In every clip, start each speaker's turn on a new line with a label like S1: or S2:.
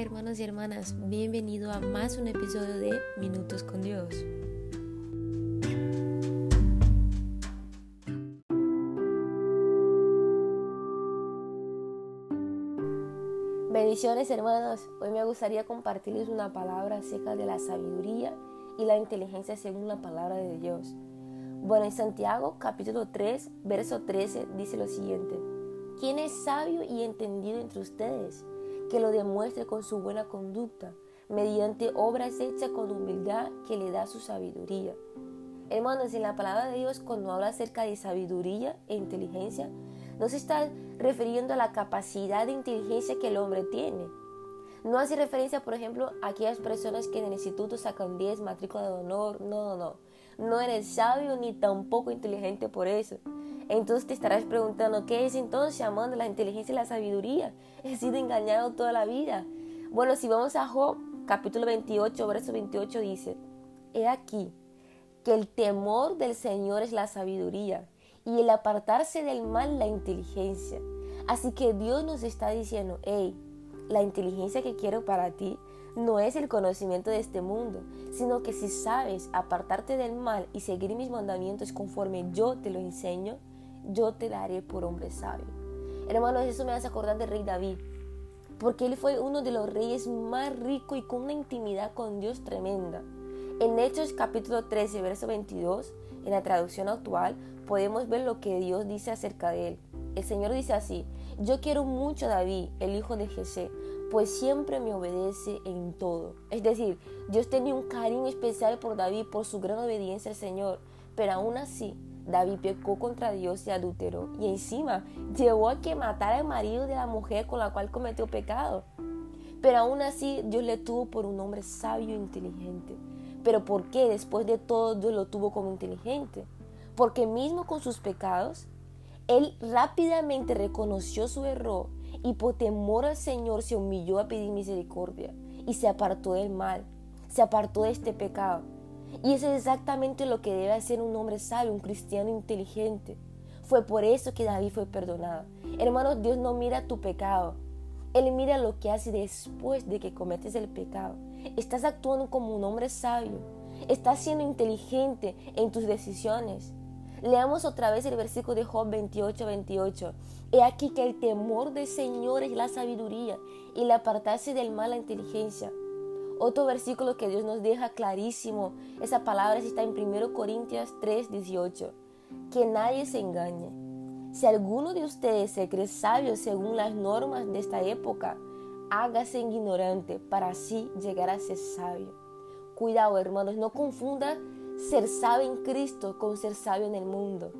S1: Hermanos y hermanas, bienvenido a más un episodio de Minutos con Dios. Bendiciones hermanos, hoy me gustaría compartirles una palabra acerca de la sabiduría y la inteligencia según la palabra de Dios. Bueno, en Santiago capítulo 3, verso 13 dice lo siguiente, ¿quién es sabio y entendido entre ustedes? Que lo demuestre con su buena conducta, mediante obras hechas con humildad que le da su sabiduría. Hermanos, en la palabra de Dios, cuando habla acerca de sabiduría e inteligencia, no se está refiriendo a la capacidad de inteligencia que el hombre tiene. No hace referencia, por ejemplo, a aquellas personas que en el instituto sacan 10, matrícula de honor. No, no, no. No eres sabio ni tampoco inteligente por eso. Entonces te estarás preguntando, ¿qué es entonces, amando la inteligencia y la sabiduría? He sido engañado toda la vida. Bueno, si vamos a Job, capítulo 28, verso 28 dice, He aquí que el temor del Señor es la sabiduría y el apartarse del mal la inteligencia. Así que Dios nos está diciendo, hey, la inteligencia que quiero para ti no es el conocimiento de este mundo, sino que si sabes apartarte del mal y seguir mis mandamientos conforme yo te lo enseño, yo te daré por hombre sabio. Hermanos, eso me hace acordar del rey David, porque él fue uno de los reyes más ricos y con una intimidad con Dios tremenda. En Hechos capítulo 13, verso 22, en la traducción actual, podemos ver lo que Dios dice acerca de él. El Señor dice así, yo quiero mucho a David, el hijo de Jesé, pues siempre me obedece en todo. Es decir, Dios tenía un cariño especial por David por su gran obediencia al Señor, pero aún así David pecó contra Dios y adulteró y encima llevó a que matara al marido de la mujer con la cual cometió pecado. Pero aún así Dios le tuvo por un hombre sabio e inteligente. Pero ¿por qué después de todo Dios lo tuvo como inteligente? Porque mismo con sus pecados, él rápidamente reconoció su error y por temor al Señor se humilló a pedir misericordia y se apartó del mal, se apartó de este pecado. Y eso es exactamente lo que debe hacer un hombre sabio, un cristiano inteligente. Fue por eso que David fue perdonado. Hermanos, Dios no mira tu pecado. Él mira lo que hace después de que cometes el pecado. Estás actuando como un hombre sabio. Estás siendo inteligente en tus decisiones. Leamos otra vez el versículo de Job 28, 28. He aquí que el temor del Señor es la sabiduría y el apartarse del mal la inteligencia. Otro versículo que Dios nos deja clarísimo, esa palabra está en 1 Corintios 3, 18. Que nadie se engañe. Si alguno de ustedes se cree sabio según las normas de esta época, hágase ignorante para así llegar a ser sabio. Cuidado, hermanos, no confunda ser sabio en Cristo con ser sabio en el mundo.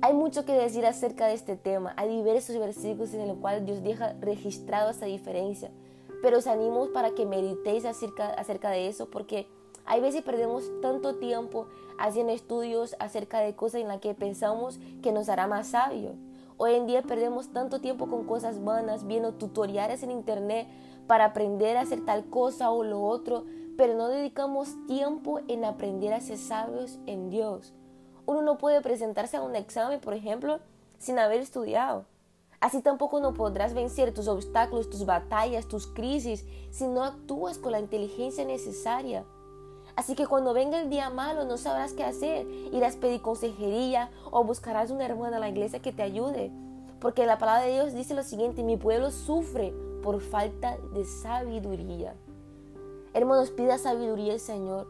S1: Hay mucho que decir acerca de este tema. Hay diversos versículos en los cuales Dios deja registrado esa diferencia pero os animo para que meditéis acerca, acerca de eso porque hay veces perdemos tanto tiempo haciendo estudios acerca de cosas en las que pensamos que nos hará más sabios. Hoy en día perdemos tanto tiempo con cosas vanas, viendo tutoriales en internet para aprender a hacer tal cosa o lo otro, pero no dedicamos tiempo en aprender a ser sabios en Dios. Uno no puede presentarse a un examen, por ejemplo, sin haber estudiado. Así tampoco no podrás vencer tus obstáculos, tus batallas, tus crisis, si no actúas con la inteligencia necesaria. Así que cuando venga el día malo no sabrás qué hacer. Irás a pedir consejería o buscarás una hermana en la iglesia que te ayude. Porque la palabra de Dios dice lo siguiente, mi pueblo sufre por falta de sabiduría. Hermanos, pida sabiduría al Señor.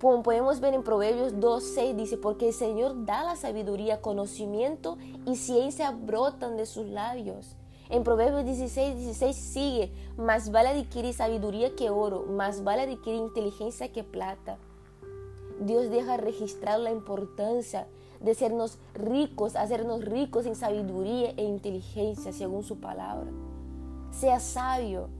S1: Como podemos ver en Proverbios 2.6 dice, porque el Señor da la sabiduría, conocimiento y ciencia brotan de sus labios. En Proverbios 16, 16 sigue, más vale adquirir sabiduría que oro, más vale adquirir inteligencia que plata. Dios deja registrar la importancia de sernos ricos, hacernos ricos en sabiduría e inteligencia según su palabra. Sea sabio,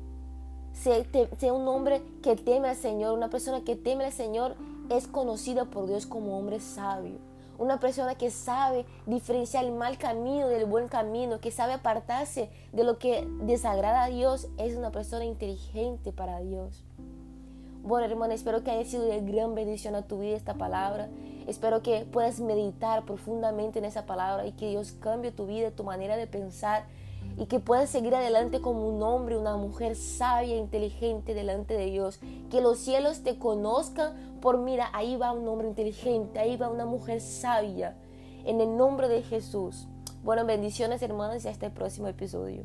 S1: sea, un hombre que teme al Señor, una persona que teme al Señor es conocida por Dios como hombre sabio. Una persona que sabe diferenciar el mal camino del buen camino, que sabe apartarse de lo que desagrada a Dios, es una persona inteligente para Dios. Bueno, hermano, espero que haya sido de gran bendición a tu vida esta palabra. Espero que puedas meditar profundamente en esa palabra y que Dios cambie tu vida, tu manera de pensar y que puedas seguir adelante como un hombre, una mujer sabia, e inteligente delante de Dios. Que los cielos te conozcan por, mira, ahí va un hombre inteligente, ahí va una mujer sabia. En el nombre de Jesús. Bueno, bendiciones hermanos y hasta el próximo episodio.